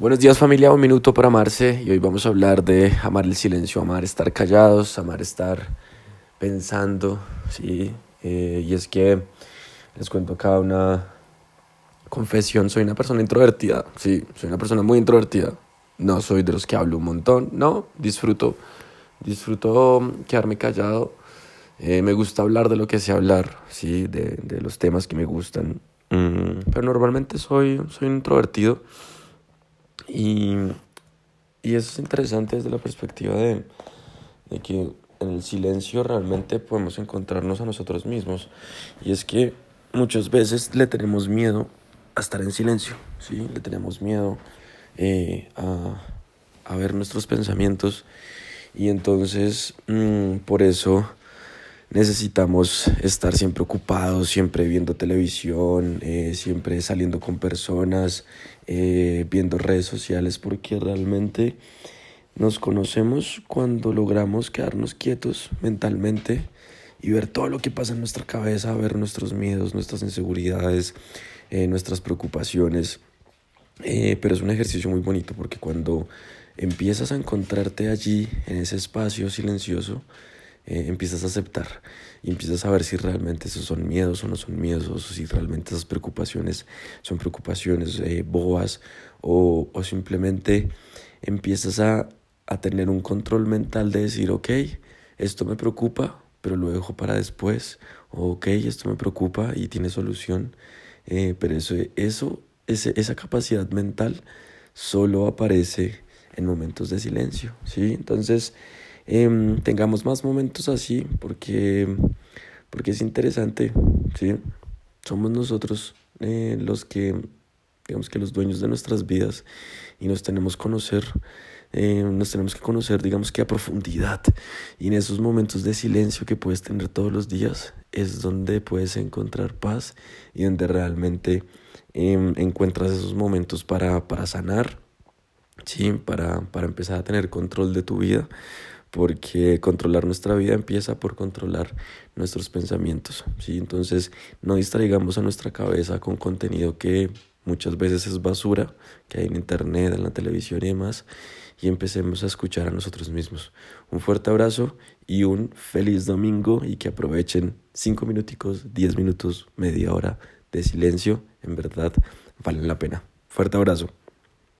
Buenos días familia, un minuto para amarse. Y hoy vamos a hablar de amar el silencio, amar estar callados, amar estar pensando, ¿sí? Eh, y es que les cuento acá una confesión, soy una persona introvertida, sí, soy una persona muy introvertida, no soy de los que hablo un montón, no, disfruto, disfruto quedarme callado, eh, me gusta hablar de lo que sé hablar, sí, de, de los temas que me gustan, mm, pero normalmente soy, soy introvertido. Y, y eso es interesante desde la perspectiva de, de que en el silencio realmente podemos encontrarnos a nosotros mismos. Y es que muchas veces le tenemos miedo a estar en silencio, ¿sí? Le tenemos miedo eh, a, a, ver nuestros pensamientos. Y entonces, mmm, por eso necesitamos estar siempre ocupados, siempre viendo televisión, eh, siempre saliendo con personas, eh, viendo redes sociales, porque realmente nos conocemos cuando logramos quedarnos quietos mentalmente y ver todo lo que pasa en nuestra cabeza, ver nuestros miedos, nuestras inseguridades, eh, nuestras preocupaciones. pero es un ejercicio muy bonito porque cuando empiezas a encontrarte allí, en ese espacio silencioso, eh, empiezas a aceptar y empiezas a ver si realmente esos son miedos o no son miedos, o si realmente esas preocupaciones son preocupaciones eh, bobas o, o, simplemente empiezas a, a tener un control mental de decir, ok, esto me preocupa, pero lo dejo para después, o ok, esto me preocupa y tiene solución, eh, pero eso, eso ese, esa capacidad mental solo aparece en momentos de silencio, ¿sí? Entonces, eh, tengamos más momentos así, porque, porque es interesante, ¿sí? Somos nosotros eh, los que, digamos que los dueños de nuestras vidas y nos tenemos que conocer, eh, nos tenemos que conocer, digamos que a profundidad. Y en esos momentos de silencio que puedes tener todos los días es donde puedes encontrar paz y donde realmente eh, encuentras esos momentos para, para sanar, ¿sí? para, para empezar a tener control de tu vida porque controlar nuestra vida empieza por controlar nuestros pensamientos, ¿sí? Entonces, no distraigamos a nuestra cabeza con contenido que muchas veces es basura, que hay en internet, en la televisión y demás, y empecemos a escuchar a nosotros mismos. Un fuerte abrazo y un feliz domingo y que aprovechen cinco minuticos, diez minutos, media hora de silencio, en verdad valen la pena. Fuerte abrazo.